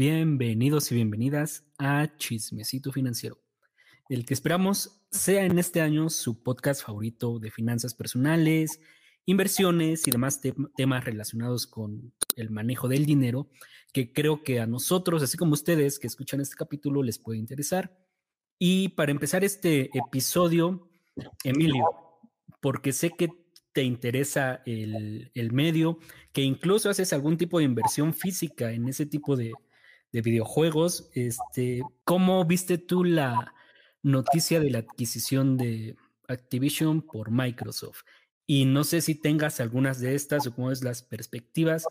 Bienvenidos y bienvenidas a Chismecito Financiero, el que esperamos sea en este año su podcast favorito de finanzas personales, inversiones y demás temas relacionados con el manejo del dinero, que creo que a nosotros, así como ustedes que escuchan este capítulo, les puede interesar. Y para empezar este episodio, Emilio, porque sé que te interesa el, el medio, que incluso haces algún tipo de inversión física en ese tipo de, de videojuegos. Este, ¿Cómo viste tú la noticia de la adquisición de Activision por Microsoft? Y no sé si tengas algunas de estas o cómo es las perspectivas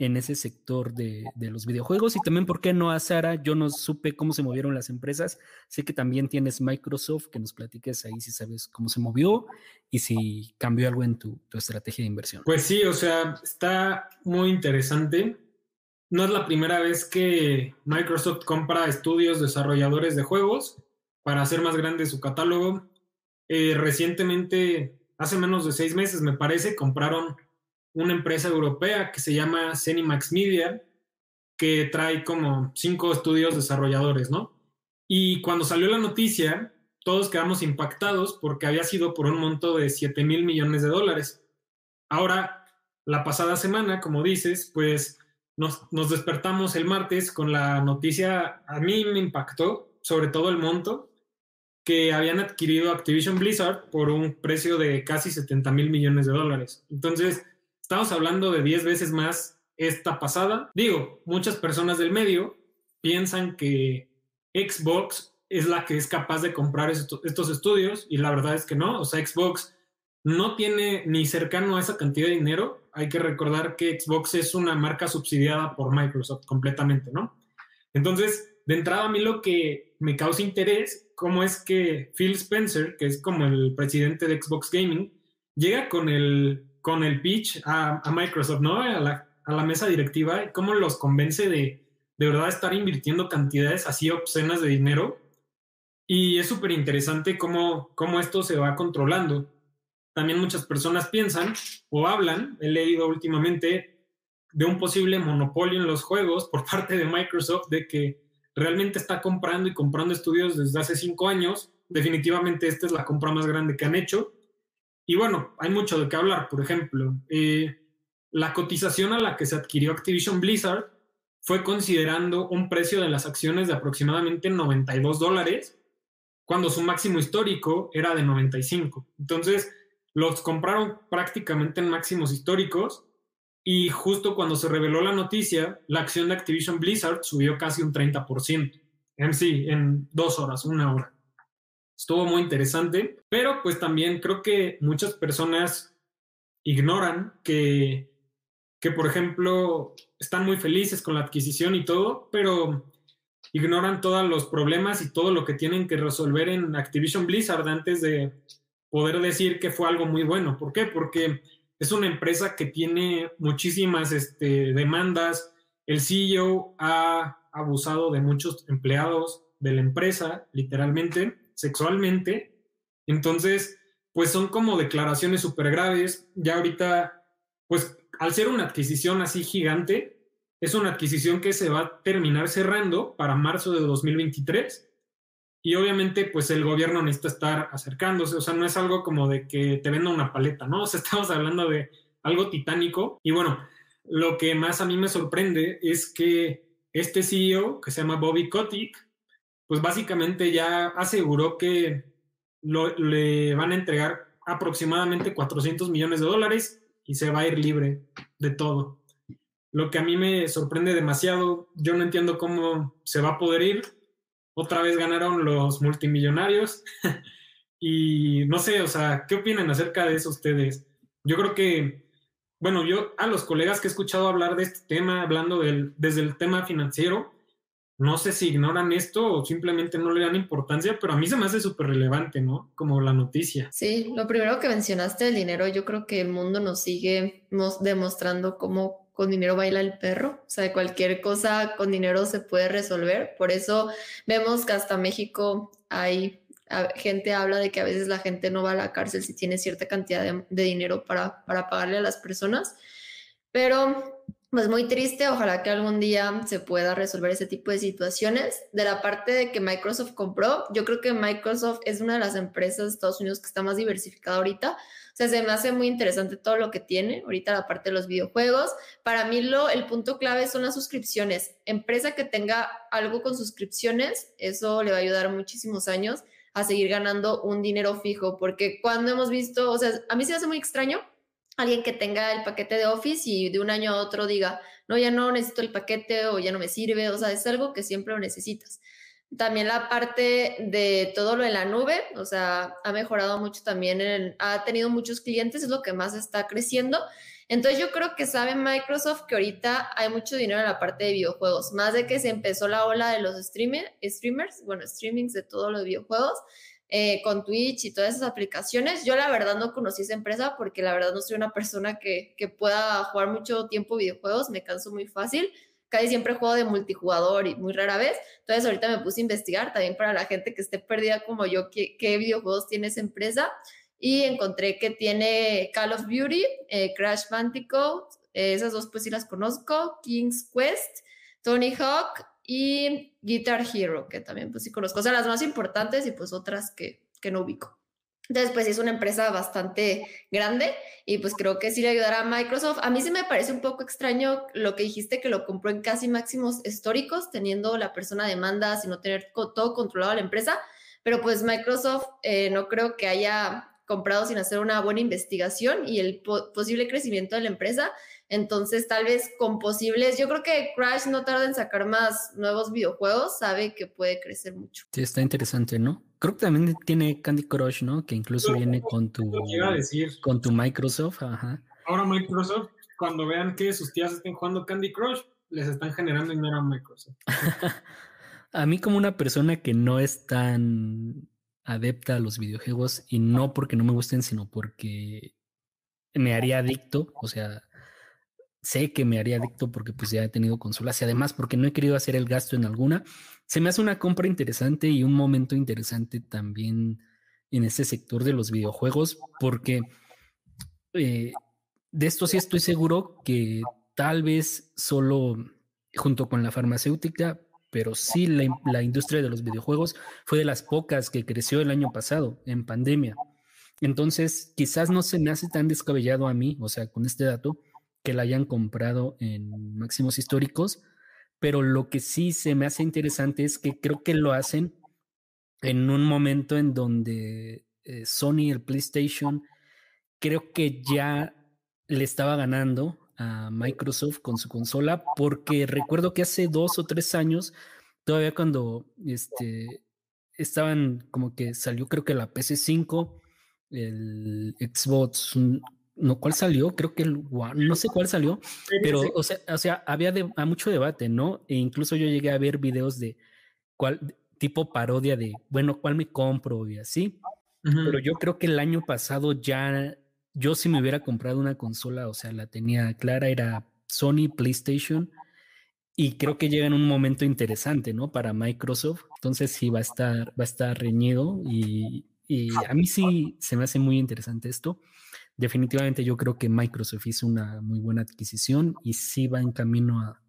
en ese sector de, de, los videojuegos y también por qué no a Sara, yo no supe cómo se movieron las empresas, sé que también tienes Microsoft, que nos platiques ahí si sabes cómo se movió y si cambió algo en tu, tu estrategia de inversión. Pues sí, o sea, está muy interesante no es la primera vez que Microsoft compra estudios desarrolladores de juegos para hacer más grande su catálogo. Eh, recientemente, hace menos de seis meses, me parece, compraron una empresa europea que se llama Cenimax Media, que trae como cinco estudios desarrolladores, ¿no? Y cuando salió la noticia, todos quedamos impactados porque había sido por un monto de 7 mil millones de dólares. Ahora, la pasada semana, como dices, pues nos, despertamos el martes con la noticia, a mí me impactó, sobre todo el monto, que habían adquirido Activision Blizzard por un precio de casi 70 mil millones de dólares. Entonces, estamos hablando de 10 veces más esta pasada. Digo, muchas personas del medio piensan que Xbox es la que es capaz de comprar estos estudios y la verdad es que no. O sea, Xbox no tiene ni cercano a esa cantidad de dinero. Hay que recordar que Xbox es una marca subsidiada por Microsoft completamente, ¿no? Entonces, de entrada a mí lo que me causa interés, cómo es que Phil Spencer, que es como el presidente de Xbox Gaming, llega con el, con el pitch a, Microsoft, ¿no? A la, a la, mesa directiva, y cómo los convence de de verdad estar invirtiendo cantidades así obscenas de dinero. Y es súper interesante cómo, cómo esto se va controlando también muchas personas piensan o hablan, he leído últimamente, de un posible monopolio en los juegos por parte de Microsoft, de que realmente está comprando y comprando estudios desde hace cinco años. Definitivamente esta es la compra más grande que han hecho. Y bueno, hay mucho de qué hablar. Por ejemplo, eh, la cotización a la que se adquirió Activision Blizzard fue considerando un precio de las acciones de aproximadamente 92 dólares, cuando su máximo histórico era de 95. Entonces, los compraron prácticamente en máximos históricos y justo cuando se reveló la noticia, la acción de Activision Blizzard subió casi un 30%. En sí, en dos horas, una hora. Estuvo muy interesante, pero pues también creo que muchas personas ignoran que, que, por ejemplo, están muy felices con la adquisición y todo, pero ignoran todos los problemas y todo lo que tienen que resolver en Activision Blizzard antes de, poder decir que fue algo muy bueno. ¿Por qué? Porque es una empresa que tiene muchísimas este, demandas. El CEO ha abusado de muchos empleados de la empresa, literalmente, sexualmente. Entonces, pues son como declaraciones súper graves. Ya ahorita, pues al ser una adquisición así gigante, es una adquisición que se va a terminar cerrando para marzo de 2023 y obviamente pues el gobierno necesita estar acercándose, o sea, no es algo como de que te venda una paleta, ¿no? O sea, estamos hablando de algo titánico. Y bueno, lo que más a mí me sorprende es que este CEO, que se llama Bobby Kotick, pues básicamente ya aseguró que le van a entregar aproximadamente 400 millones de dólares y se va a ir libre de todo. Lo que a mí me sorprende demasiado, yo no entiendo cómo se va a poder ir, otra vez ganaron los multimillonarios. y no sé, o sea, ¿qué opinan acerca de eso ustedes? Yo creo que, bueno, yo a los colegas que he escuchado hablar de este tema, hablando del, desde el tema financiero, no sé si ignoran esto o simplemente no le dan importancia, pero a mí se me hace súper relevante, ¿no? Como la noticia. Sí, lo primero que mencionaste, el dinero, yo creo que el mundo nos sigue demostrando cómo con dinero baila el perro, o sea, cualquier cosa con dinero se puede resolver. Por eso vemos que hasta México hay gente habla de que a veces la gente no va a la cárcel si tiene cierta cantidad de, dinero para, para pagarle a las personas. Pero pues muy triste, ojalá que algún día se pueda resolver ese tipo de situaciones. De la parte de que Microsoft compró, yo creo que Microsoft es una de las empresas de Estados Unidos que está más diversificada ahorita. O sea, se me hace muy interesante todo lo que tiene ahorita la parte de los videojuegos. Para mí lo, el punto clave son las suscripciones. Empresa que tenga algo con suscripciones, eso le va a ayudar muchísimos años a seguir ganando un dinero fijo, porque cuando hemos visto, o sea, a mí se me hace muy extraño alguien que tenga el paquete de Office y de un año a otro diga, no, ya no necesito el paquete o ya no me sirve, o sea, es algo que siempre lo necesitas. También la parte de todo lo de la nube, o sea, ha mejorado mucho también, ha tenido muchos clientes, es lo que más está creciendo. Entonces yo creo que sabe Microsoft que ahorita hay mucho dinero en la parte de videojuegos, más de que se empezó la ola de los streamer, streamers, bueno, streamings de todos los videojuegos, eh, con Twitch y todas esas aplicaciones. Yo la verdad no conocí esa empresa porque la verdad no soy una persona que, que pueda jugar mucho tiempo videojuegos, me canso muy fácil. Casi siempre juego de multijugador y muy rara vez. Entonces ahorita me puse a investigar también para la gente que esté perdida como yo, qué, videojuegos tiene esa empresa. Y encontré que tiene Call of Duty, eh, Crash Bandicoot, eh, esas dos pues sí las conozco, King's Quest, Tony Hawk y Guitar Hero, que también pues sí conozco, o sea, las más importantes y pues otras que, que no ubico. Entonces, pues es una empresa bastante grande y pues creo que sí le ayudará a Microsoft. A mí sí me parece un poco extraño lo que dijiste que lo compró en casi máximos históricos, teniendo la persona demanda, sin no tener todo controlado la empresa, pero pues Microsoft eh, no creo que haya comprado sin hacer una buena investigación y el posible crecimiento de la empresa entonces, tal vez con posibles, yo creo que Crash no tarda en sacar más nuevos videojuegos, sabe que puede crecer mucho. Sí, está interesante, ¿no? Creo que también tiene Candy Crush, ¿no? Que incluso viene con tu, con tu Microsoft, ajá. Ahora Microsoft, cuando vean que sus tías estén jugando Candy Crush, les están generando dinero a Microsoft. a mí como una persona que no es tan adepta a los videojuegos y no porque no me gusten, sino porque me haría adicto, o sea, sé que me haría adicto porque pues ya he tenido consolas y además porque no he querido hacer el gasto en alguna. Se me hace una compra interesante y un momento interesante también en ese sector de los videojuegos porque eh, de esto sí estoy seguro que tal vez solo junto con la farmacéutica, pero sí la, la industria de los videojuegos fue de las pocas que creció el año pasado en pandemia. Entonces, quizás no se me hace tan descabellado a mí, o sea, con este dato, que la hayan comprado en máximos históricos, pero lo que sí se me hace interesante es que creo que lo hacen en un momento en donde eh, Sony, el PlayStation, creo que ya le estaba ganando a Microsoft con su consola, porque recuerdo que hace dos o tres años, todavía cuando este, estaban como que salió creo que la PC5, el Xbox no, ¿cuál salió? Creo que el no sé cuál salió, pero o sea, o sea había mucho debate, ¿no? E incluso yo llegué a ver videos de cuál tipo parodia de, bueno, ¿cuál me compro? y así. Pero yo creo que el año pasado ya, yo si me hubiera comprado una consola, o sea, la tenía clara, era Sony, PlayStation, y creo que llega en un momento interesante, ¿no? Para Microsoft. Entonces sí va a estar, va a estar reñido y, y a mí sí se me hace muy interesante esto definitivamente yo creo que Microsoft hizo una muy buena adquisición y sí va en camino a,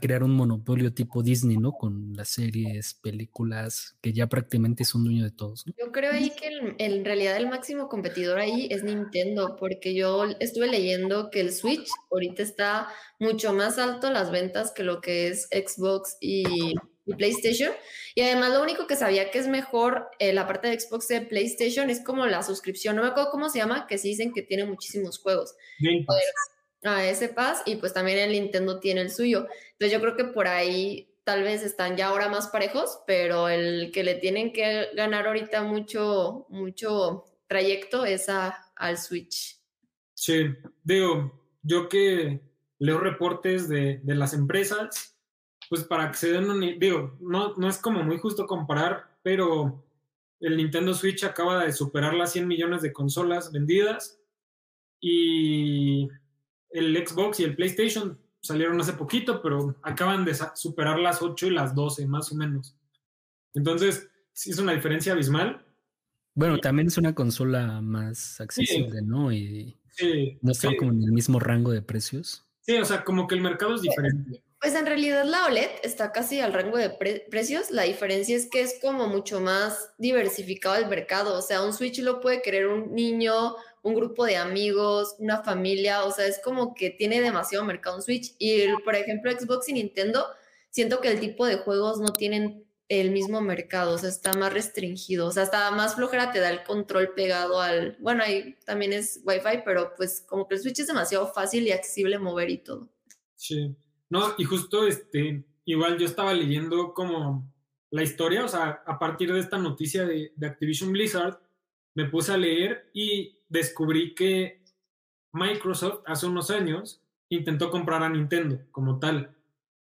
crear un monopolio tipo Disney, ¿no? Con las series, películas, que ya prácticamente son dueño de todos. Yo creo ahí que en realidad el máximo competidor ahí es Nintendo, porque yo estuve leyendo que el Switch ahorita está mucho más alto las ventas que lo que es Xbox y y PlayStation. Y además lo único que sabía que es mejor eh, la parte de Xbox de PlayStation es como la suscripción, no me acuerdo cómo se llama, que sí dicen que tiene muchísimos juegos. a ese Pass y pues también el Nintendo tiene el suyo. Entonces yo creo que por ahí tal vez están ya ahora más parejos, pero el que le tienen que ganar ahorita mucho, mucho trayecto es a, al Switch. Sí, digo, yo que leo reportes de, de las empresas, pues para que se den un... Digo, no, no es como muy justo comparar, pero el Nintendo Switch acaba de superar las 100 millones de consolas vendidas y el Xbox y el PlayStation salieron hace poquito, pero acaban de superar las 8 y las 12, más o menos. Entonces, sí es una diferencia abismal. Bueno, también es una consola más accesible, ¿no? Y no está como en el mismo rango de precios. Sí, o sea, como que el mercado es diferente. Pues en realidad la OLED está casi al rango de precios. La diferencia es que es como mucho más diversificado el mercado. O sea, un Switch lo puede querer un niño, un grupo de amigos, una familia. O sea, es como que tiene demasiado mercado un Switch. Y por ejemplo, Xbox y Nintendo, siento que el tipo de juegos no tienen el mismo mercado, o sea, está más restringido, o sea, está más flojera, te da el control pegado al, bueno, ahí también es Wi-Fi, pero pues como que el Switch es demasiado fácil y accesible mover y todo. Sí, no, y justo este, igual yo estaba leyendo como la historia, o sea, a partir de esta noticia de, Activision Blizzard, me puse a leer y descubrí que Microsoft hace unos años intentó comprar a Nintendo como tal.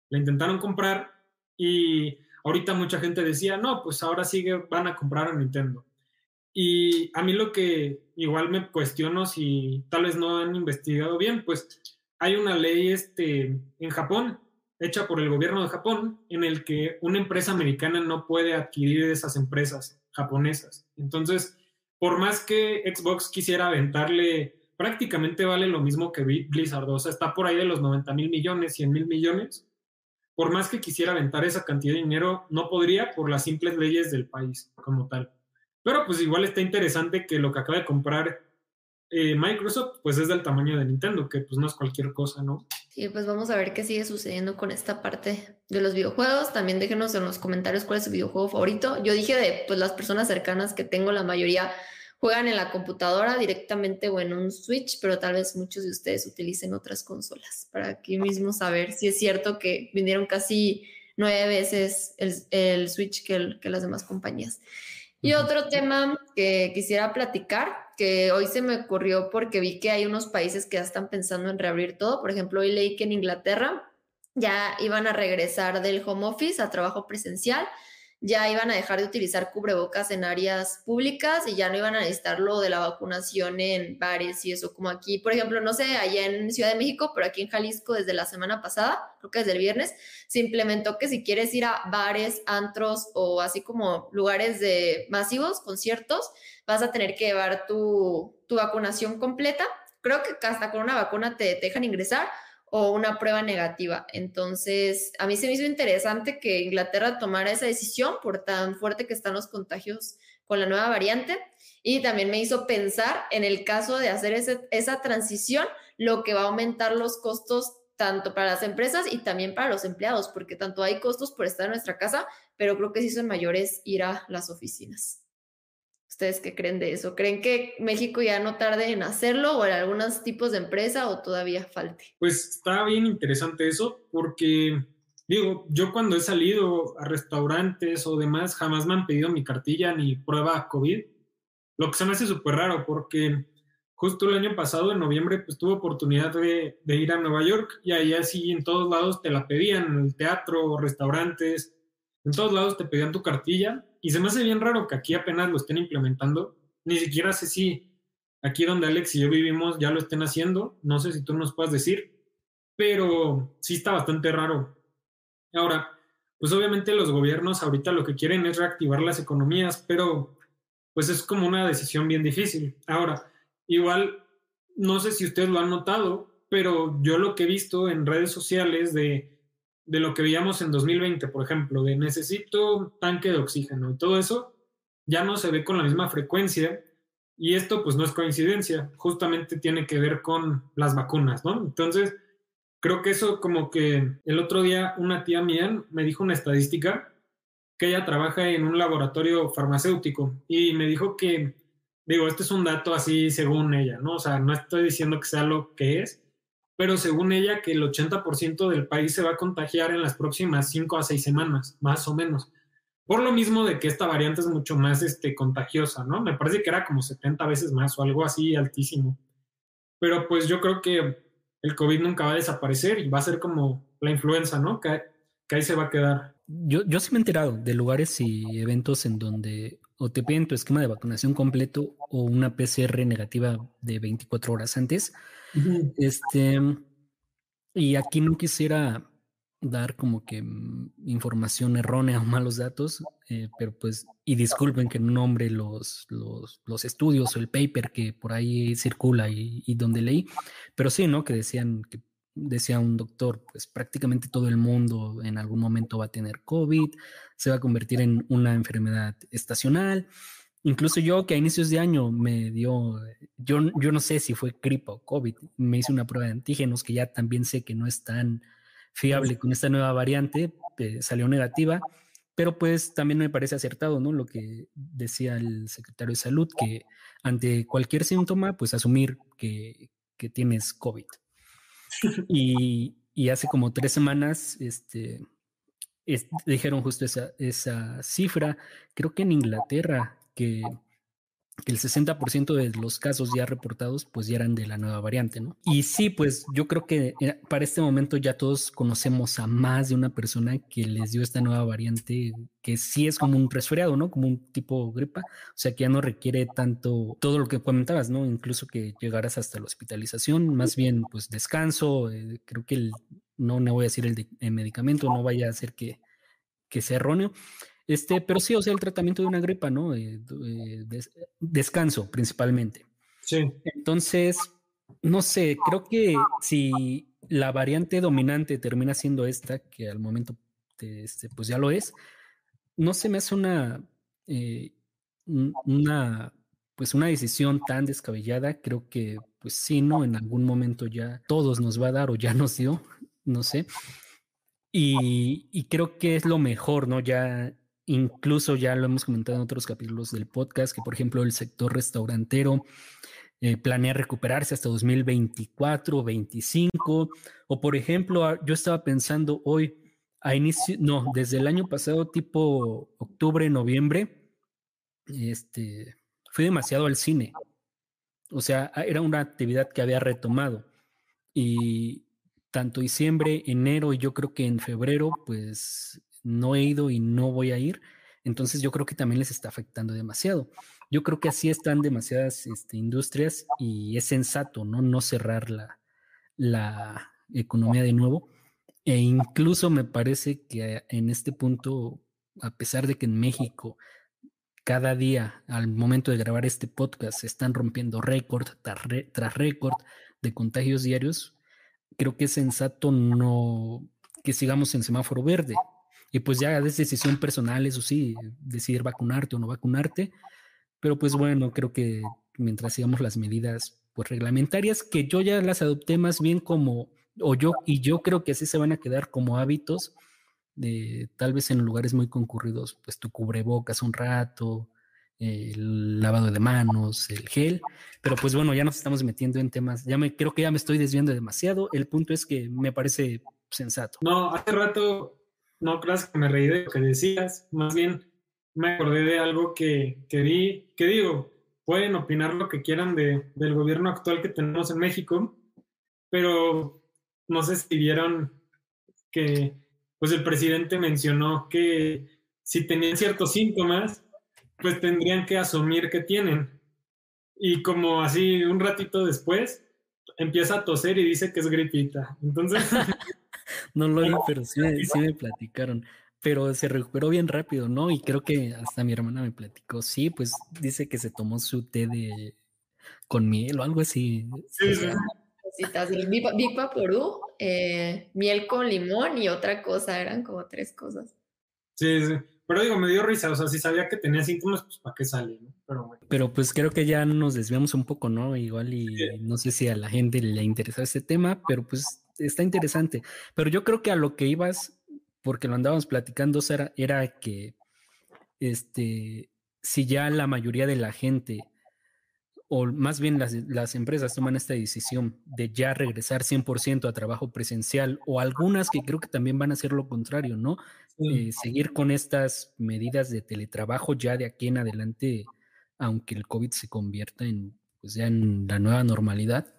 La intentaron comprar y ahorita mucha gente decía, no, pues ahora sí van a comprar a Nintendo. Y a mí lo que igual me cuestiono si tal vez no han investigado bien, pues hay una ley este, en Japón, hecha por el gobierno de Japón, en el que una empresa americana no puede adquirir esas empresas japonesas. Entonces, por más que Xbox quisiera aventarle, prácticamente vale lo mismo que Blizzard, o sea, está por ahí de los 90 mil millones, 100 mil millones, por más que quisiera aventar esa cantidad de dinero, no podría por las simples leyes del país como tal. Pero pues igual está interesante que lo que acaba de comprar eh, Microsoft pues es del tamaño de Nintendo, que pues no es cualquier cosa, ¿no? Sí, pues vamos a ver qué sigue sucediendo con esta parte de los videojuegos. También déjenos en los comentarios cuál es su videojuego favorito. Yo dije de pues las personas cercanas que tengo, la mayoría juegan en la computadora directamente o en un Switch, pero tal vez muchos de ustedes utilicen otras consolas para aquí mismo saber si es cierto que vinieron casi nueve veces el, Switch que, que las demás compañías. Y otro tema que quisiera platicar, que hoy se me ocurrió porque vi que hay unos países que ya están pensando en reabrir todo. Por ejemplo, hoy leí que en Inglaterra ya iban a regresar del home office a trabajo presencial ya iban a dejar de utilizar cubrebocas en áreas públicas y ya no iban a necesitar lo de la vacunación en bares y eso, como aquí, por ejemplo, no sé, allá en Ciudad de México, pero aquí en Jalisco desde la semana pasada, creo que desde el viernes, se implementó que si quieres ir a bares, antros o así como lugares de masivos, conciertos, vas a tener que llevar tu, tu vacunación completa. Creo que hasta con una vacuna te dejan ingresar o una prueba negativa. Entonces, a mí se me hizo interesante que Inglaterra tomara esa decisión por tan fuerte que están los contagios con la nueva variante. Y también me hizo pensar en el caso de hacer esa transición, lo que va a aumentar los costos tanto para las empresas y también para los empleados, porque tanto hay costos por estar en nuestra casa, pero creo que sí son mayores ir a las oficinas. ¿Ustedes qué creen de eso? ¿Creen que México ya no tarde en hacerlo o en algunos tipos de empresa o todavía falte? Pues está bien interesante eso porque, digo, yo cuando he salido a restaurantes o demás, jamás me han pedido mi cartilla ni prueba COVID, lo que se me hace súper raro porque justo el año pasado, en noviembre, pues tuve oportunidad de, ir a Nueva York y ahí así en todos lados te la pedían, el teatro, restaurantes, en todos lados te pedían tu cartilla y se me hace bien raro que aquí apenas lo estén implementando. Ni siquiera sé si aquí donde Alex y yo vivimos ya lo estén haciendo. No sé si tú nos puedas decir, pero sí está bastante raro. Ahora, pues obviamente los gobiernos ahorita lo que quieren es reactivar las economías, pero pues es como una decisión bien difícil. Ahora, igual, no sé si ustedes lo han notado, pero yo lo que he visto en redes sociales de de lo que veíamos en 2020, por ejemplo, de necesito tanque de oxígeno y todo eso, ya no se ve con la misma frecuencia y esto pues no es coincidencia, justamente tiene que ver con las vacunas, ¿no? Entonces, creo que eso como que el otro día una tía mía me dijo una estadística que ella trabaja en un laboratorio farmacéutico y me dijo que, digo, este es un dato así según ella, ¿no? O sea, no estoy diciendo que sea lo que es, pero según ella que el 80% del país se va a contagiar en las próximas 5 a 6 semanas, más o menos. Por lo mismo de que esta variante es mucho más este, contagiosa, ¿no? Me parece que era como 70 veces más o algo así altísimo. Pero pues yo creo que el COVID nunca va a desaparecer y va a ser como la influenza, ¿no? Que, ahí se va a quedar. Yo, yo sí me he enterado de lugares y eventos en donde o te piden tu esquema de vacunación completo o una PCR negativa de 24 horas antes este, y aquí no quisiera dar como que mm, información errónea o malos datos, eh, pero pues, y disculpen que no nombre los, los, los, estudios o el paper que por ahí circula y, donde leí, pero sí, ¿no? Que decían decía un doctor, pues prácticamente todo el mundo en algún momento va a tener COVID, se va a convertir en una enfermedad estacional. Incluso yo que a inicios de año me dio, yo, yo no sé si fue gripa o COVID, me hice una prueba de antígenos que ya también sé que no es tan fiable con esta nueva variante, eh, salió negativa, pero pues también me parece acertado, ¿no? Lo que decía el secretario de salud, que ante cualquier síntoma, pues asumir que, que tienes COVID. Y, y, hace como tres semanas, este, dijeron justo esa, esa cifra, creo que en Inglaterra, que que el 60% de los casos ya reportados pues ya eran de la nueva variante, ¿no? Y sí, pues yo creo que eh, para este momento ya todos conocemos a más de una persona que les dio esta nueva variante que sí es como un resfriado, ¿no? Como un tipo gripa, o sea que ya no requiere tanto todo lo que comentabas, ¿no? Incluso que llegaras hasta la hospitalización, más bien pues descanso, eh, creo que el, no, no voy a decir el, de, el medicamento, no vaya a hacer que, que sea erróneo. Este, pero sí, o sea, el tratamiento de una gripa, ¿no? Eh, eh, descanso principalmente. Sí. Entonces, no sé, creo que si la variante dominante termina siendo esta, que al momento este, pues ya lo es, no se me hace una, eh, una, pues una decisión tan descabellada. Creo que, pues sí, ¿no? En algún momento ya todos nos va a dar o ya nos dio, no sé. Y, y creo que es lo mejor, ¿no? Ya Incluso ya lo hemos comentado en otros capítulos del podcast, que por ejemplo el sector restaurantero eh, planea recuperarse hasta 2024, 25, o por ejemplo, yo estaba pensando hoy, a inicio, no, desde el año pasado, tipo octubre, noviembre, este, fui demasiado al cine. O sea, era una actividad que había retomado. Y tanto diciembre, enero y yo creo que en febrero, pues no he ido y no voy a ir. Entonces yo creo que también les está afectando demasiado. Yo creo que así están demasiadas este, industrias y es sensato, ¿no? No cerrar la, la economía de nuevo. E incluso me parece que en este punto, a pesar de que en México cada día, al momento de grabar este podcast, se están rompiendo récord tras récord de contagios diarios, creo que es sensato no que sigamos en semáforo verde. Y pues ya es decisión personal, eso sí, decidir vacunarte o no vacunarte. Pero pues bueno, creo que mientras sigamos las medidas pues reglamentarias, que yo ya las adopté más bien como, o yo, y yo creo que así se van a quedar como hábitos, de tal vez en lugares muy concurridos, pues tu cubrebocas un rato, el lavado de manos, el gel, pero pues bueno, ya nos estamos metiendo en temas, ya me creo que ya me estoy desviando demasiado, el punto es que me parece sensato. No, hace rato no creas que me reí de lo que decías, más bien me acordé de algo que, que vi, que digo, pueden opinar lo que quieran de, del gobierno actual que tenemos en México, pero no sé si vieron que pues el presidente mencionó que si tenían ciertos síntomas, pues tendrían que asumir que tienen. Y como así un ratito después, empieza a toser y dice que es gripita. Entonces, no lo vi, pero sí, me platicaron. Pero se recuperó bien rápido, ¿no? Y creo que hasta mi hermana me platicó. Sí, pues dice que se tomó su té de con miel o algo así. Sí, sí. Eh, miel con limón y otra cosa, eran como tres cosas. Sí, sí. Pero digo, me dio risa, o sea, si sabía que tenía síntomas, pues ¿para qué sale? Pero, Pero pues creo que ya nos desviamos un poco, ¿no? Igual y no sé si a la gente le interesa este tema, pero pues está interesante. Pero yo creo que a lo que ibas, porque lo andábamos platicando, Sara, era que este, si ya la mayoría de la gente, o más bien las, las empresas toman esta decisión de ya regresar 100% a trabajo presencial, o algunas que creo que también van a hacer lo contrario, ¿no? Eh, seguir con estas medidas de teletrabajo ya de aquí en adelante, aunque el COVID se convierta en, pues ya en la nueva normalidad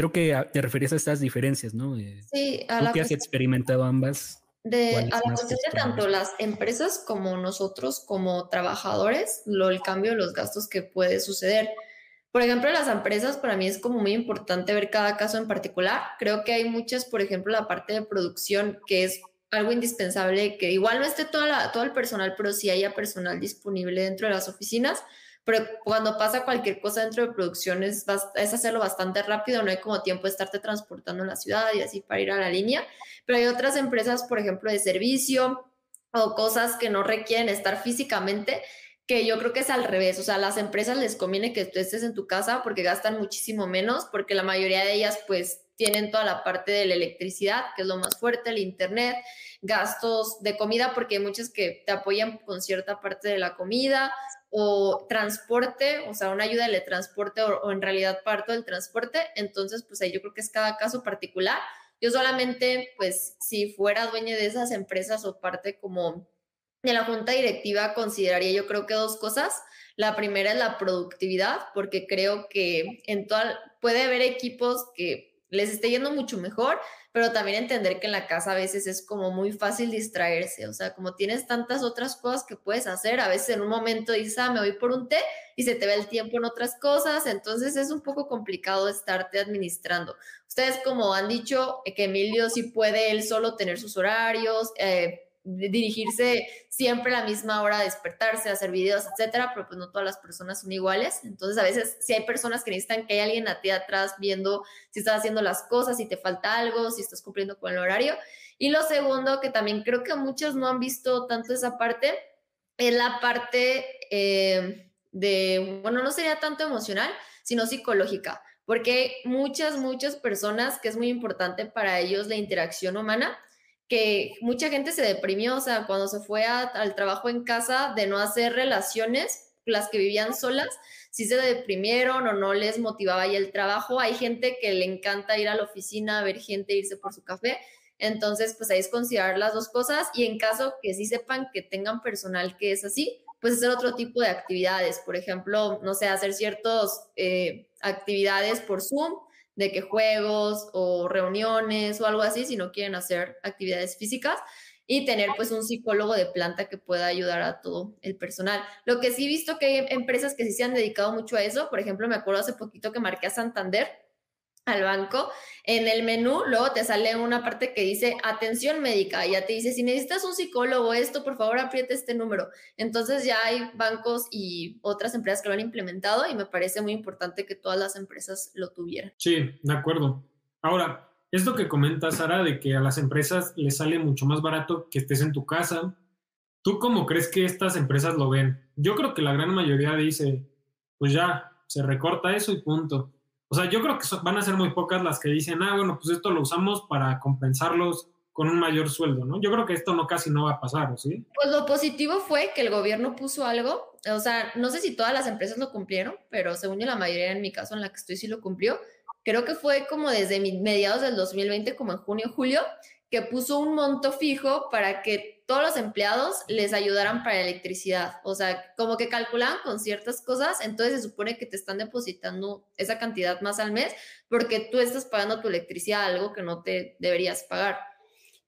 Creo que te referías a estas diferencias, ¿no? sí, a la que has experimentado ambas. De, a la cuestión de tanto las empresas como nosotros, como trabajadores, lo, el cambio de los gastos que puede suceder. Por ejemplo, las empresas para mí es como muy importante ver cada caso en particular. Creo que hay muchas, por ejemplo, la parte de producción que es algo indispensable, que igual no esté toda la, todo el personal, pero sí haya personal disponible dentro de las oficinas pero cuando pasa cualquier cosa dentro de producción es, es hacerlo bastante rápido, no hay como tiempo de estarte transportando en la ciudad y así para ir a la línea, pero hay otras empresas, por ejemplo, de servicio o cosas que no requieren estar físicamente, que yo creo que es al revés, o sea, a las empresas les conviene que tú estés en tu casa porque gastan muchísimo menos, porque la mayoría de ellas pues tienen toda la parte de la electricidad, que es lo más fuerte, el internet, gastos de comida, porque hay muchas que te apoyan con cierta parte de la comida, o transporte, o sea, una ayuda de transporte o, en realidad parte del transporte. Entonces, pues ahí yo creo que es cada caso particular. Yo solamente, pues, si fuera dueña de esas empresas o parte como de la junta directiva, consideraría yo creo que dos cosas. La primera es la productividad, porque creo que en toda, puede haber equipos que les esté yendo mucho mejor, pero también entender que en la casa a veces es como muy fácil distraerse, o sea, como tienes tantas otras cosas que puedes hacer, a veces en un momento dices, ah, me voy por un té y se te ve el tiempo en otras cosas, entonces es un poco complicado estarte administrando. Ustedes como han dicho que Emilio sí puede él solo tener sus horarios, eh, dirigirse siempre a la misma hora, despertarse, hacer videos, etcétera, pero pues no todas las personas son iguales. Entonces, a veces si hay personas que necesitan que haya alguien a ti atrás viendo si estás haciendo las cosas, si te falta algo, si estás cumpliendo con el horario. Y lo segundo, que también creo que muchos no han visto tanto esa parte, es la parte eh, de, bueno, no sería tanto emocional, sino psicológica, porque muchas, muchas personas, que es muy importante para ellos la interacción humana, que mucha gente se deprimió, o sea, cuando se fue al trabajo en casa de no hacer relaciones, las que vivían solas, si se deprimieron o no les motivaba ya el trabajo. Hay gente que le encanta ir a la oficina, ver gente, irse por su café. Entonces, pues ahí es considerar las dos cosas y en caso que sí sepan que tengan personal que es así, pues hacer otro tipo de actividades. Por ejemplo, no sé, hacer ciertas eh, actividades por Zoom de que juegos o reuniones o algo así, si no quieren hacer actividades físicas y tener pues un psicólogo de planta que pueda ayudar a todo el personal. Lo que sí he visto que hay empresas que sí se han dedicado mucho a eso, por ejemplo, me acuerdo hace poquito que marqué a Santander al banco, en el menú luego te sale una parte que dice atención médica, ya te dice, si necesitas un psicólogo, esto, por favor apriete este número. Entonces ya hay bancos y otras empresas que lo han implementado y me parece muy importante que todas las empresas lo tuvieran. Sí, de acuerdo. Ahora, esto que comentas, Sara, de que a las empresas les sale mucho más barato que estés en tu casa, ¿tú cómo crees que estas empresas lo ven? Yo creo que la gran mayoría dice, pues ya, se recorta eso y punto o sea, yo creo que van a ser muy pocas las que dicen, ah, bueno, pues esto lo usamos para compensarlos con un mayor sueldo, ¿no? Yo creo que esto no casi no va a pasar, ¿sí? Pues lo positivo fue que el gobierno puso algo, o sea, no sé si todas las empresas lo cumplieron, pero según yo la mayoría en mi caso en la que estoy sí lo cumplió. Creo que fue como desde mediados del 2020, como en junio, julio, que puso un monto fijo para que todos los empleados les ayudaran para electricidad. O sea, como que calculaban con ciertas cosas, entonces se supone que te están depositando esa cantidad más al mes porque tú estás pagando tu electricidad, algo que no te deberías pagar.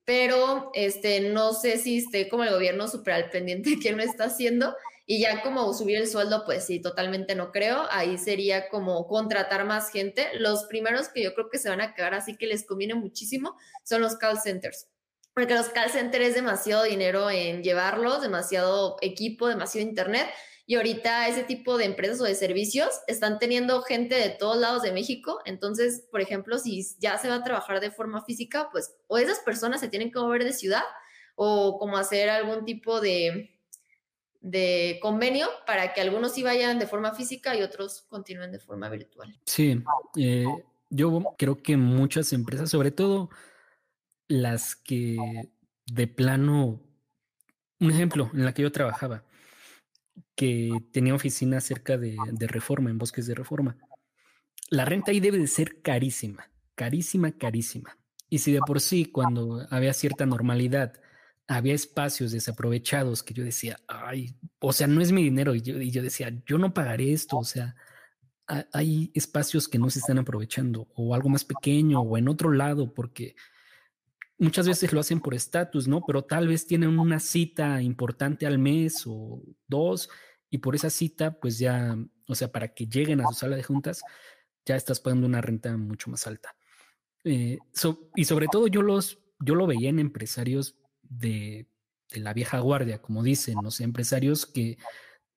Pero este, no sé si esté como el gobierno súper al pendiente de qué no está haciendo y ya como subir el sueldo, pues sí, totalmente no creo. Ahí sería como contratar más gente. Los primeros que yo creo que se van a quedar así que les conviene muchísimo son los call centers. Porque los call centers es demasiado dinero en llevarlos, demasiado equipo, demasiado internet. Y ahorita ese tipo de empresas o de servicios están teniendo gente de todos lados de México. Entonces, por ejemplo, si ya se va a trabajar de forma física, pues o esas personas se tienen que mover de ciudad o como hacer algún tipo de, de convenio para que algunos sí vayan de forma física y otros continúen de forma virtual. Sí, eh, yo creo que muchas empresas, sobre todo las que de plano, un ejemplo, en la que yo trabajaba, que tenía oficina cerca de, de Reforma, en Bosques de Reforma. La renta ahí debe de ser carísima, carísima, carísima. Y si de por sí, cuando había cierta normalidad, había espacios desaprovechados que yo decía, ay, o sea, no es mi dinero. Y yo, decía, yo no pagaré esto. O sea, hay espacios que no se están aprovechando o algo más pequeño o en otro lado, porque muchas veces lo hacen por estatus, ¿no? Pero tal vez tienen una cita importante al mes o dos y por esa cita, pues ya, o sea, para que lleguen a su sala de juntas, ya estás pagando una renta mucho más alta. Eh, y sobre todo yo los, yo lo veía en empresarios de, la vieja guardia, como dicen los empresarios que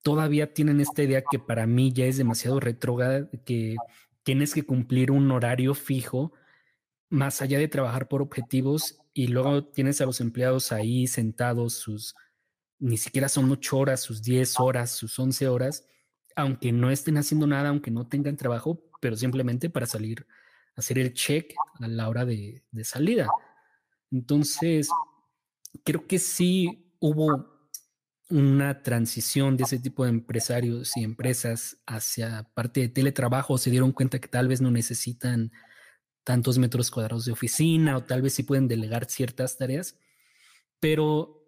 todavía tienen esta idea que para mí ya es demasiado retrógrada, que tienes que cumplir un horario fijo más allá de trabajar por objetivos y luego tienes a los empleados ahí sentados sus, ni siquiera son ocho horas, sus diez horas, sus once horas, aunque no estén haciendo nada, aunque no tengan trabajo, pero simplemente para salir, hacer el check a la hora de, de salida. Entonces, creo que sí hubo una transición de ese tipo de empresarios y empresas hacia parte de teletrabajo, se dieron cuenta que tal vez no necesitan tantos metros cuadrados de oficina o tal vez sí pueden delegar ciertas tareas, pero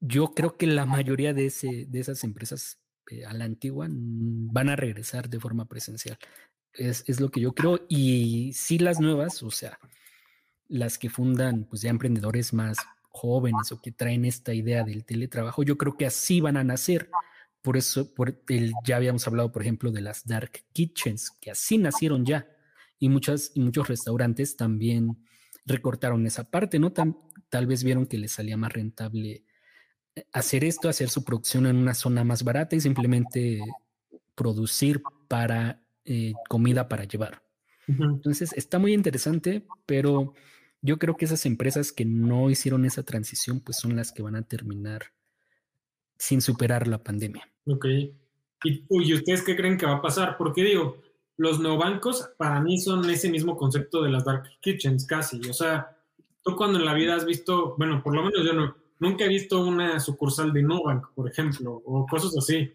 yo creo que la mayoría de, ese, de esas empresas eh, a la antigua van a regresar de forma presencial. Es, es, lo que yo creo. Y sí las nuevas, o sea, las que fundan pues ya emprendedores más jóvenes o que traen esta idea del teletrabajo, yo creo que así van a nacer. Por eso, por el, ya habíamos hablado, por ejemplo, de las dark kitchens, que así nacieron ya. Y, muchas, y muchos restaurantes también recortaron esa parte, ¿no? tal vez vieron que les salía más rentable eh, hacer esto, hacer su producción en una zona más barata y simplemente producir para eh, comida para llevar. Entonces, está muy interesante, pero yo creo que esas empresas que no hicieron esa transición, pues son las que van a terminar sin superar la pandemia. Ok. ¿Y, ustedes qué creen que va a pasar? Porque digo, los neobancos para mí son ese mismo concepto de las dark kitchens casi. O sea, tú cuando en la vida has visto, bueno, por lo menos yo no, nunca he visto una sucursal de Nobank, por ejemplo, o cosas así.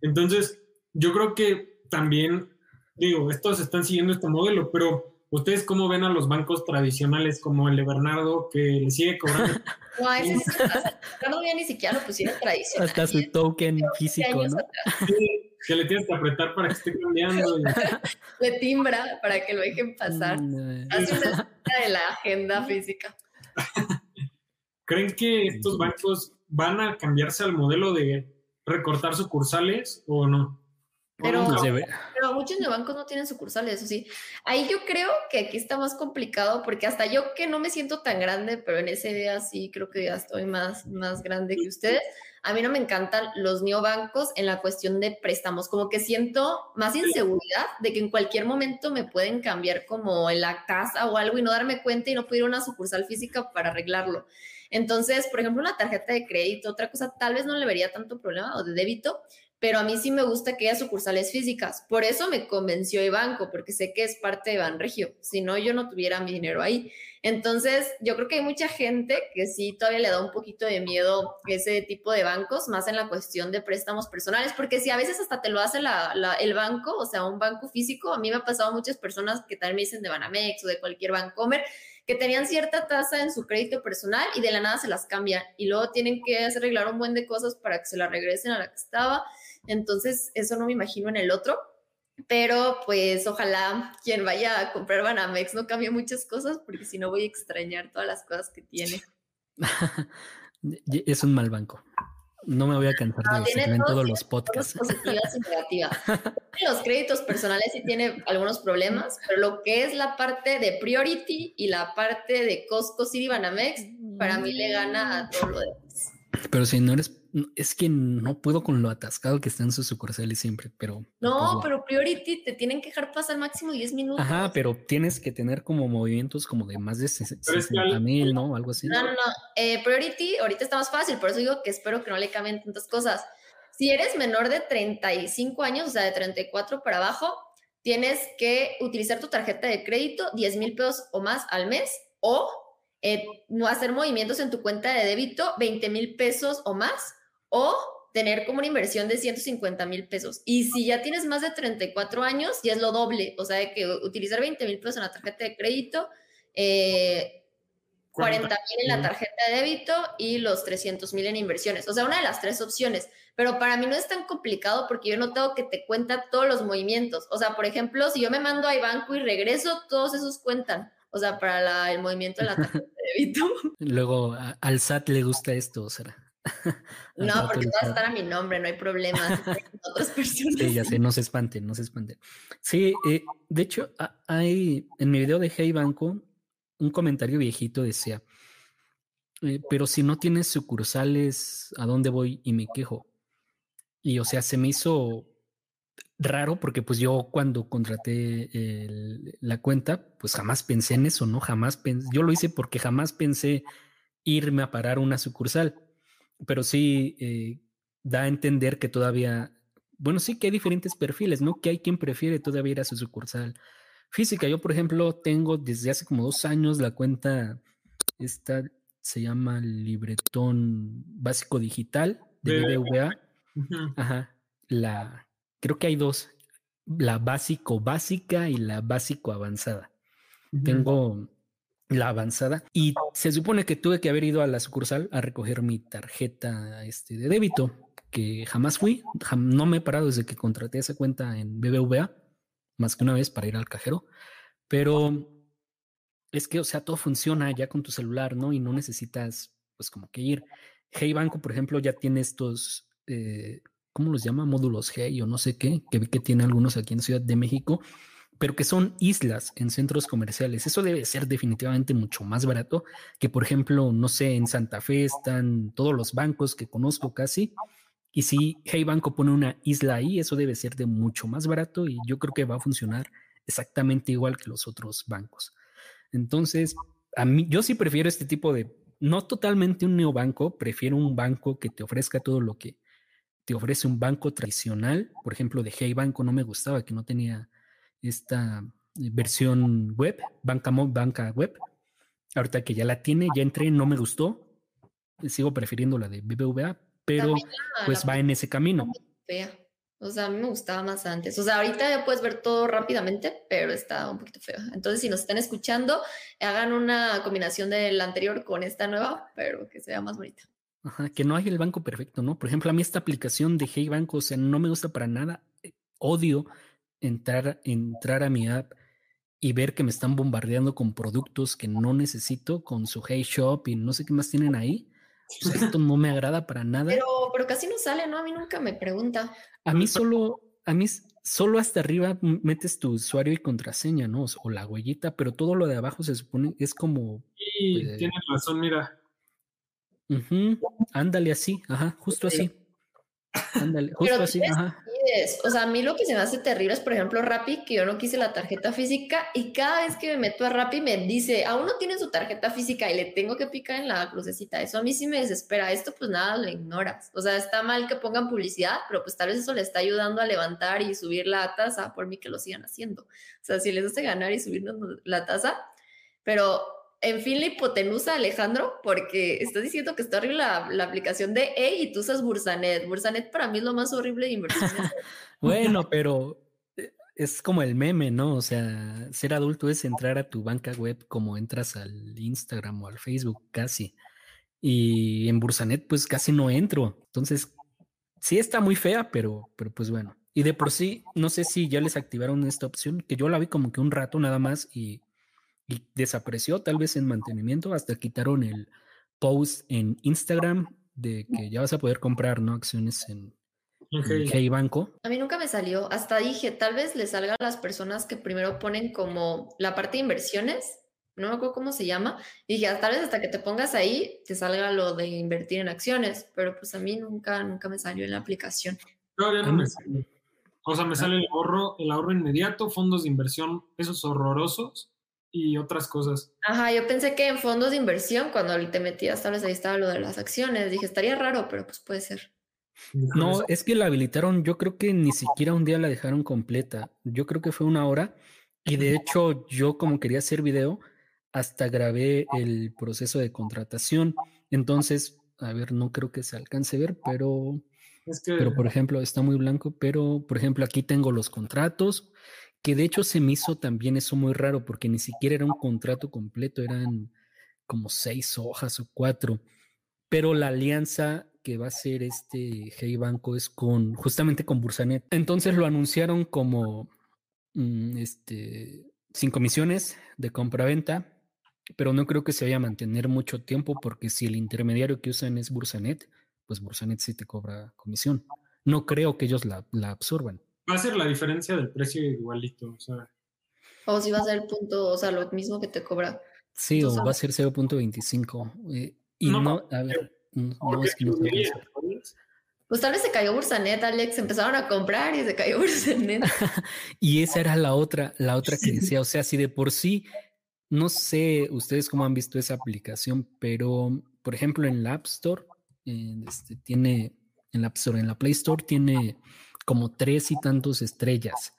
Entonces, yo creo que también, digo, estos están siguiendo este modelo, pero ¿Ustedes cómo ven a los bancos tradicionales como el de Bernardo que le sigue cobrando? No, ese es Bernardo ya ni siquiera lo pusieron tradicional. Hasta su token físico, ¿no? Sí, que le tienes que apretar para que esté cambiando. Le timbra para que lo dejen pasar. Mm, Hace una de la agenda física. ¿Creen que estos bancos van a cambiarse al modelo de recortar sucursales o no? Pero, pero muchos neobancos no tienen sucursales, eso sí. Ahí yo creo que aquí está más complicado porque hasta yo que no me siento tan grande, pero en ese día sí creo que ya estoy más, más grande que ustedes. A mí no me encantan los neobancos en la cuestión de préstamos, como que siento más inseguridad de que en cualquier momento me pueden cambiar como en la casa o algo y no darme cuenta y no puedo ir a una sucursal física para arreglarlo. Entonces, por ejemplo, una tarjeta de crédito, otra cosa, tal vez no le vería tanto problema o de débito, pero a mí sí me gusta que haya sucursales físicas. Por eso me convenció el banco, porque sé que es parte de Banregio. Si no, yo no tuviera mi dinero ahí. Entonces, yo creo que hay mucha gente que sí todavía le da un poquito de miedo ese tipo de bancos, más en la cuestión de préstamos personales, porque si a veces hasta te lo hace el banco, o sea, un banco físico, a mí me ha pasado muchas personas que también me dicen de Banamex o de cualquier Bancomer, que tenían cierta tasa en su crédito personal y de la nada se las cambian y luego tienen que arreglar un buen de cosas para que se la regresen a la que estaba. Entonces, eso no me imagino en el otro. Pero pues ojalá quien vaya a comprar Banamex no cambie muchas cosas porque si no voy a extrañar todas las cosas que tiene. es un mal banco. No me voy a cansar de decirlo en todos los podcasts. Positivas y negativas. Los créditos personales sí tiene algunos problemas, pero lo que es la parte de Priority y la parte de Costco City Banamex, para mí le gana a todo lo demás. Pero si no eres es que no puedo con lo atascado que está en sus sucursales siempre, pero... No, pues, pero Priority te tienen que dejar pasar máximo 10 minutos. Ajá, pero tienes que tener como movimientos como de más de 60 mil, ¿no? Algo así. No, no, no. Eh, Priority ahorita está más fácil, por eso digo que espero que no le cambien tantas cosas. Si eres menor de 35 años, o sea, de 34 para abajo, tienes que utilizar tu tarjeta de crédito 10 mil pesos o más al mes o eh, no hacer movimientos en tu cuenta de débito 20 mil pesos o más o tener como una inversión de 150 mil pesos. Y si ya tienes más de 34 años, ya es lo doble. O sea, de que utilizar 20 mil pesos en la tarjeta de crédito, 40 eh, mil en la tarjeta de débito y los 300 mil en inversiones. O sea, una de las tres opciones. Pero para mí no es tan complicado porque yo no tengo que te cuenta todos los movimientos. O sea, por ejemplo, si yo me mando a banco y regreso, todos esos cuentan. O sea, para el movimiento de la tarjeta de débito. Luego, al SAT le gusta esto, será. no, porque va a estar a mi nombre, no hay problema. otras personas. Sí, ya sé, no se espanten, no se espanten. Sí, eh, de hecho, hay en mi video de Hey Banco un comentario viejito decía, eh, pero si no tienes sucursales, ¿a dónde voy y me quejo? Y o sea, se me hizo raro porque pues yo cuando contraté la cuenta, pues jamás pensé en eso, ¿no? Jamás pensé, yo lo hice porque jamás pensé irme a parar una sucursal, pero sí eh, da a entender que todavía, bueno, sí que hay diferentes perfiles, ¿no? Que hay quien prefiere todavía ir a su sucursal física. Yo, por ejemplo, tengo desde hace como dos años la cuenta, esta se llama Libretón Básico Digital de BBVA. Ajá, la creo que hay dos, la básico básica y la básico avanzada. Tengo la avanzada y se supone que tuve que haber ido a la sucursal a recoger mi tarjeta este, de débito, que jamás fui, no me he parado desde que contraté esa cuenta en BBVA, más que una vez para ir al cajero, pero es que, o sea, todo funciona ya con tu celular, ¿no? Y no necesitas, pues, como que ir. Hey Banco, por ejemplo, ya tiene estos eh, ¿cómo los llama? Módulos G o no sé qué, que vi que tiene algunos aquí en Ciudad de México, pero que son islas en centros comerciales. Eso debe ser definitivamente mucho más barato que, por ejemplo, no sé, en Santa Fe están todos los bancos que conozco casi. Y si Hey Banco pone una isla ahí, eso debe ser de mucho más barato y yo creo que va a funcionar exactamente igual que los otros bancos. Entonces, a mí, yo sí prefiero este tipo de, no totalmente un neobanco, prefiero un banco que te ofrezca todo lo que te ofrece un banco tradicional, por ejemplo, de Hey Banco no me gustaba, que no tenía esta eh, versión web, banca, banca web. Ahorita que ya la tiene, ya entré, no me gustó. Sigo prefiriendo la de BBVA, pero pues va en ese camino. Fea. O sea, a mí me gustaba más antes. O sea, ahorita ya puedes ver todo rápidamente, pero está un poquito feo. Entonces, si nos están escuchando, hagan una combinación de la anterior con esta nueva, pero que sea más bonita. Ajá, que no hay el banco perfecto, ¿no? Por ejemplo, a mí esta aplicación de Hey Banco, o sea, no me gusta para nada. Eh, odio entrar, entrar a mi app y ver que me están bombardeando con productos que no necesito, con su Hey Shop y no sé qué más tienen ahí. O sea, esto no me agrada para nada. Pero, pero casi no sale, ¿no? A mí nunca me pregunta. A mí solo, a mí solo hasta arriba metes tu usuario y contraseña, ¿no? O la huellita, pero todo lo de abajo se supone es como. Sí, eh, tienes razón, mira. Ándale así, ajá, justo así. Ándale, justo así, ajá. O sea, a mí lo que se me hace terrible es, por ejemplo, Rappi, que yo no quise la tarjeta física y cada vez que me meto a Rappi me dice, aún no tiene su tarjeta física y le tengo que picar en la crucecita. Eso a mí sí me desespera. Esto pues nada, lo ignoras. O sea, está mal que pongan publicidad, pero pues tal vez eso le está ayudando a levantar y subir la tasa, por mí que lo sigan haciendo. O sea, si les hace ganar y subirnos la tasa, pero en fin la hipotenusa, Alejandro, porque estás diciendo que está horrible la, aplicación de E y tú usas Bursanet. Bursanet para mí es lo más horrible de inversiones. bueno, pero eh, es como el meme, ¿no? O sea, ser adulto es entrar a tu banca web como entras al Instagram o al Facebook casi. Y en Bursanet pues casi no entro. Entonces, sí está muy fea, pero, pero pues bueno. Y de por sí, no sé si ya les activaron esta opción, que yo la vi como que un rato nada más y y desapareció tal vez en mantenimiento hasta quitaron el post en Instagram de que ya vas a poder comprar ¿no? acciones en, Hey Banco. A mí nunca me salió, hasta dije, tal vez le salga a las personas que primero ponen como la parte de inversiones, no me acuerdo cómo se llama, y dije, tal vez hasta que te pongas ahí te salga lo de invertir en acciones, pero pues a mí nunca, nunca me salió en la aplicación. No, ya no me salió. O sea, me ah. sale el ahorro, el ahorro inmediato, fondos de inversión, esos horrorosos, y otras cosas. Ajá, yo pensé que en fondos de inversión, cuando te metías, tal vez ahí estaba lo de las acciones. Dije, estaría raro, pero pues puede ser. No, es que la habilitaron, yo creo que ni siquiera un día la dejaron completa. Yo creo que fue una hora. Y de hecho, yo como quería hacer video, hasta grabé el proceso de contratación. Entonces, a ver, no creo que se alcance a ver, pero, pero por ejemplo, está muy blanco, pero por ejemplo, aquí tengo los contratos que de hecho se me hizo también eso muy raro porque ni siquiera era un contrato completo, eran como seis hojas o cuatro, pero la alianza que va a ser este Hey Banco es con justamente con Bursanet. Entonces lo anunciaron como mm, este sin comisiones de compra-venta, pero no creo que se vaya a mantener mucho tiempo porque si el intermediario que usan es Bursanet, pues Bursanet sí te cobra comisión. No creo que ellos la, la absorban va a ser la diferencia del precio igualito, o sea. O si va a ser el punto, o sea, lo mismo que te cobra. Sí, o va a ser 0.25. Eh, y no, a ver, no, es que no Pues tal vez se cayó Bursanet, Alex, empezaron a comprar y se cayó Bursanet. y esa era la otra, la otra que decía, o sea, si de por sí, no sé ustedes cómo han visto esa aplicación, pero por ejemplo en la App Store, este, tiene, en la App Store, en la Play Store tiene como tres y tantos estrellas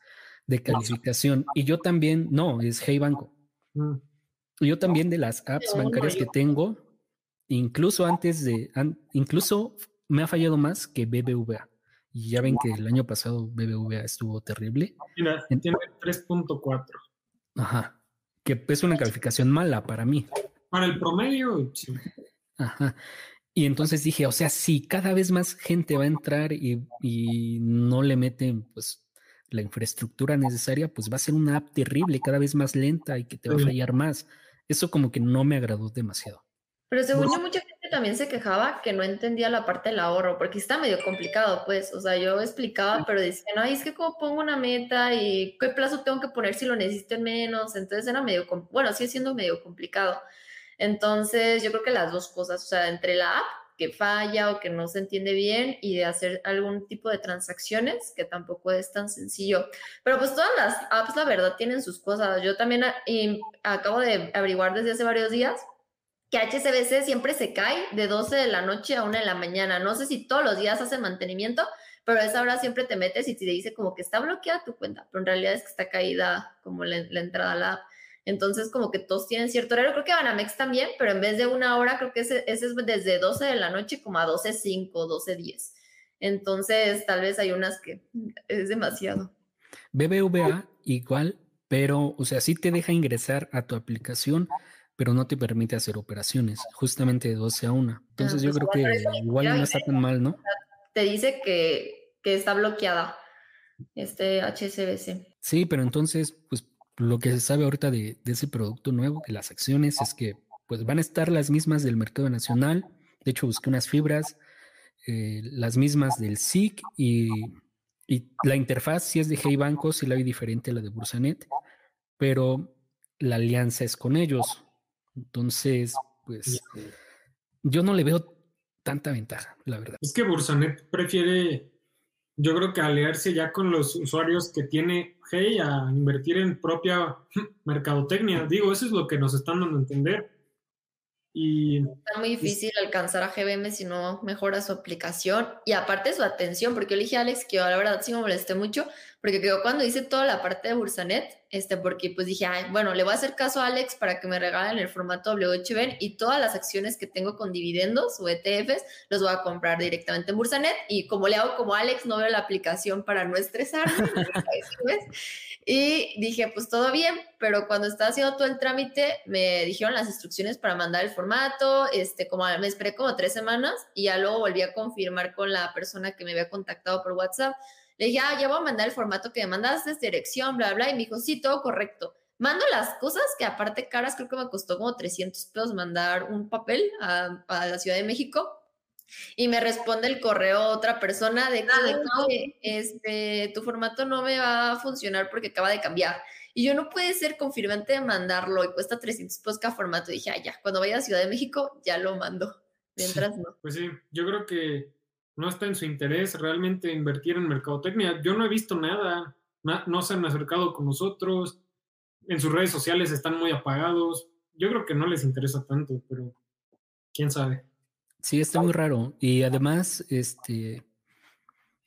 de calificación. Y yo también, no, es Hey Banco. Mm. Yo también de las apps bancarias que tengo, incluso antes de, incluso me ha fallado más que BBVA. Y ya ven que el año pasado BBVA estuvo terrible. Mira, tiene 3.4. Ajá. Que es una calificación mala para mí. Para el promedio, sí. Ajá. Y entonces dije, o sea, si cada vez más gente va a entrar y, y, no le meten pues la infraestructura necesaria, pues va a ser una app terrible, cada vez más lenta y que te va a fallar más. Eso como que no me agradó demasiado. Pero según yo, mucha gente también se quejaba que no entendía la parte del ahorro, porque está medio complicado, pues. O sea, yo explicaba, pero decían, ay, es que cómo pongo una meta y qué plazo tengo que poner si lo necesito en menos. Entonces era medio, bueno, sigue siendo medio complicado. Entonces, yo creo que las dos cosas, o sea, entre la app que falla o que no se entiende bien y de hacer algún tipo de transacciones, que tampoco es tan sencillo. Pero pues todas las apps, la verdad, tienen sus cosas. Yo también ah, acabo de averiguar desde hace varios días que HSBC siempre se cae de 12 de la noche a 1 de la mañana. No sé si todos los días hace mantenimiento, pero a esa hora siempre te metes y te dice como que está bloqueada tu cuenta, pero en realidad es que está caída como la, la entrada a la app. Entonces, como que todos tienen cierto horario. Creo que Banamex también, pero en vez de una hora, creo que ese, es desde 12 de la noche como a 12.05, 12.10. Entonces, tal vez hay unas que es demasiado. BBVA igual, pero, o sea, sí te deja ingresar a tu aplicación, pero no te permite hacer operaciones, justamente de 12 a 1. Entonces, yo pues creo que igual no está tan mal, ¿no? Te dice que, que está bloqueada este HSBC. Sí, pero entonces, pues lo que se sabe ahorita de, ese producto nuevo, de las acciones, es que pues van a estar las mismas del mercado nacional. De hecho, busqué unas fibras, eh, las mismas del SIC y, la interfaz si es de Hey Banco, sí la hay diferente a la de Bursanet, pero la alianza es con ellos. Entonces, pues yo no le veo tanta ventaja, la verdad. Es que Bursanet prefiere yo creo que aliarse ya con los usuarios que tiene Hey a invertir en propia mercadotecnia. Digo, eso es lo que nos están dando a entender. Y, Está muy difícil alcanzar a GBM si no mejora su aplicación y aparte su atención, porque yo le dije a Alex que yo la verdad sí me molesté mucho, porque cuando hice toda la parte de Bursanet, este, porque pues dije, bueno, le voy a hacer caso a Alex para que me regalen el formato WHBN y todas las acciones que tengo con dividendos o ETFs los voy a comprar directamente en Bursanet y como le hago como Alex, no veo la aplicación para no estresarme. Y dije, pues todo bien, pero cuando estaba haciendo todo el trámite, me dijeron las instrucciones para mandar el formato, este, como me esperé como tres semanas y ya luego volví a confirmar con la persona que me había contactado por WhatsApp. Le dije, ah, ya voy a mandar el formato que me mandaste, dirección, bla, bla, y me dijo, sí, todo correcto. Mando las cosas que aparte caras, creo que me costó como 300 pesos mandar un papel a, a la Ciudad de México y me responde el correo otra persona de que, este, tu formato no me va a funcionar porque acaba de cambiar. Y yo no puede ser confirmante de mandarlo y cuesta 300 pesos cada formato. Y dije, ah, ya, cuando vaya a Ciudad de México ya lo mando. Mientras no. Pues sí, yo creo que no está en su interés realmente invertir en mercadotecnia. Yo no he visto nada, no se han acercado con nosotros. En sus redes sociales están muy apagados. Yo creo que no les interesa tanto, pero quién sabe. Sí, está muy raro. Y además, este,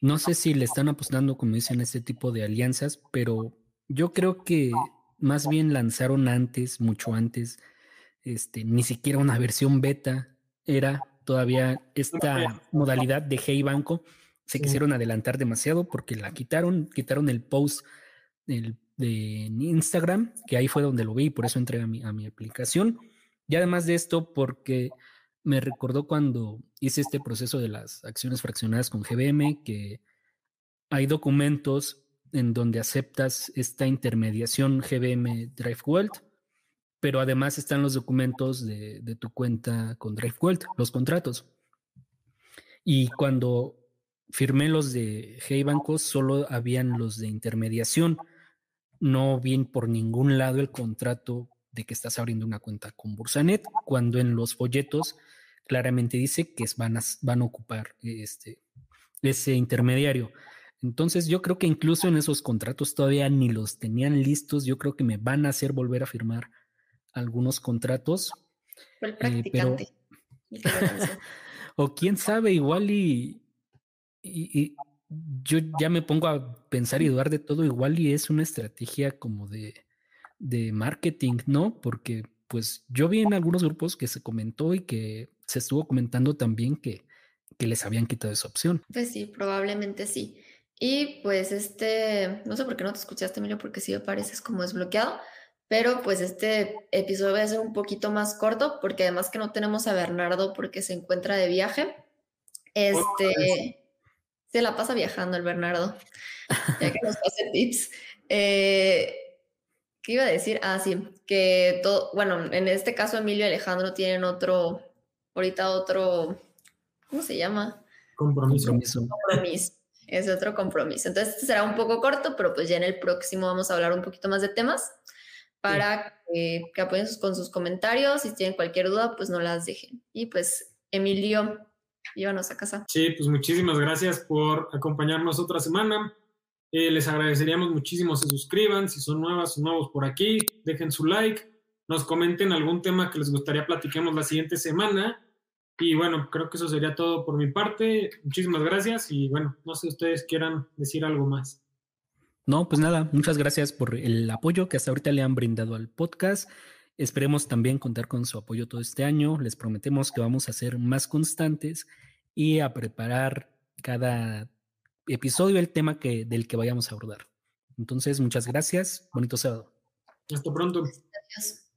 no sé si le están apostando, como dicen, este tipo de alianzas, pero yo creo que más bien lanzaron antes, mucho antes, este, ni siquiera una versión beta, era todavía esta modalidad de Hey Banco. Se quisieron adelantar demasiado porque la quitaron, quitaron el post de Instagram, que ahí fue donde lo vi y por eso entré a mi, a mi aplicación. Y además de esto, porque me recordó cuando hice este proceso de las acciones fraccionadas con GBM, que hay documentos en donde aceptas esta intermediación GBM Drive pero además están los documentos de, tu cuenta con Drive los contratos. Y cuando firmé los de Hey Bancos, solo habían los de intermediación. No vi por ningún lado el contrato de que estás abriendo una cuenta con Bursanet, cuando en los folletos claramente dice que van a, van a ocupar este, ese intermediario. Entonces yo creo que incluso en esos contratos todavía ni los tenían listos. Yo creo que me van a hacer volver a firmar algunos contratos. el eh, practicante. o quién sabe, igual y, y, yo ya me pongo a pensar y dudar de todo, igual y es una estrategia como de, de marketing, ¿no? Porque pues yo vi en algunos grupos que se comentó y que se estuvo comentando también que, que les habían quitado esa opción. Pues sí, probablemente sí. Y pues este, no sé por qué no te escuchaste, Emilio, porque sí me pareces como desbloqueado, pero pues este episodio va a ser un poquito más corto porque además que no tenemos a Bernardo porque se encuentra de viaje. Este, se la pasa viajando el Bernardo, ya que nos pase tips. Eh, ¿Qué iba a decir? Ah, sí, que todo, bueno, en este caso Emilio y Alejandro tienen otro, ahorita otro, ¿cómo se llama? Compromiso. Compromiso. Es otro compromiso. Entonces, este será un poco corto, pero pues ya en el próximo vamos a hablar un poquito más de temas para que, apoyen con sus comentarios. Si tienen cualquier duda, pues no las dejen. Y pues, Emilio, llévanos a casa. Sí, pues muchísimas gracias por acompañarnos otra semana. Eh, les agradeceríamos muchísimo se suscriban, si son nuevas o nuevos por aquí, dejen su like, nos comenten algún tema que les gustaría platiquemos la siguiente semana. Y bueno, creo que eso sería todo por mi parte. Muchísimas gracias y bueno, no sé si ustedes quieran decir algo más. No, pues nada, muchas gracias por el apoyo que hasta ahorita le han brindado al podcast. Esperemos también contar con su apoyo todo este año. Les prometemos que vamos a ser más constantes y a preparar cada episodio el tema que, del que vayamos a abordar. Entonces, muchas gracias. Bonito sábado. Hasta pronto. Gracias.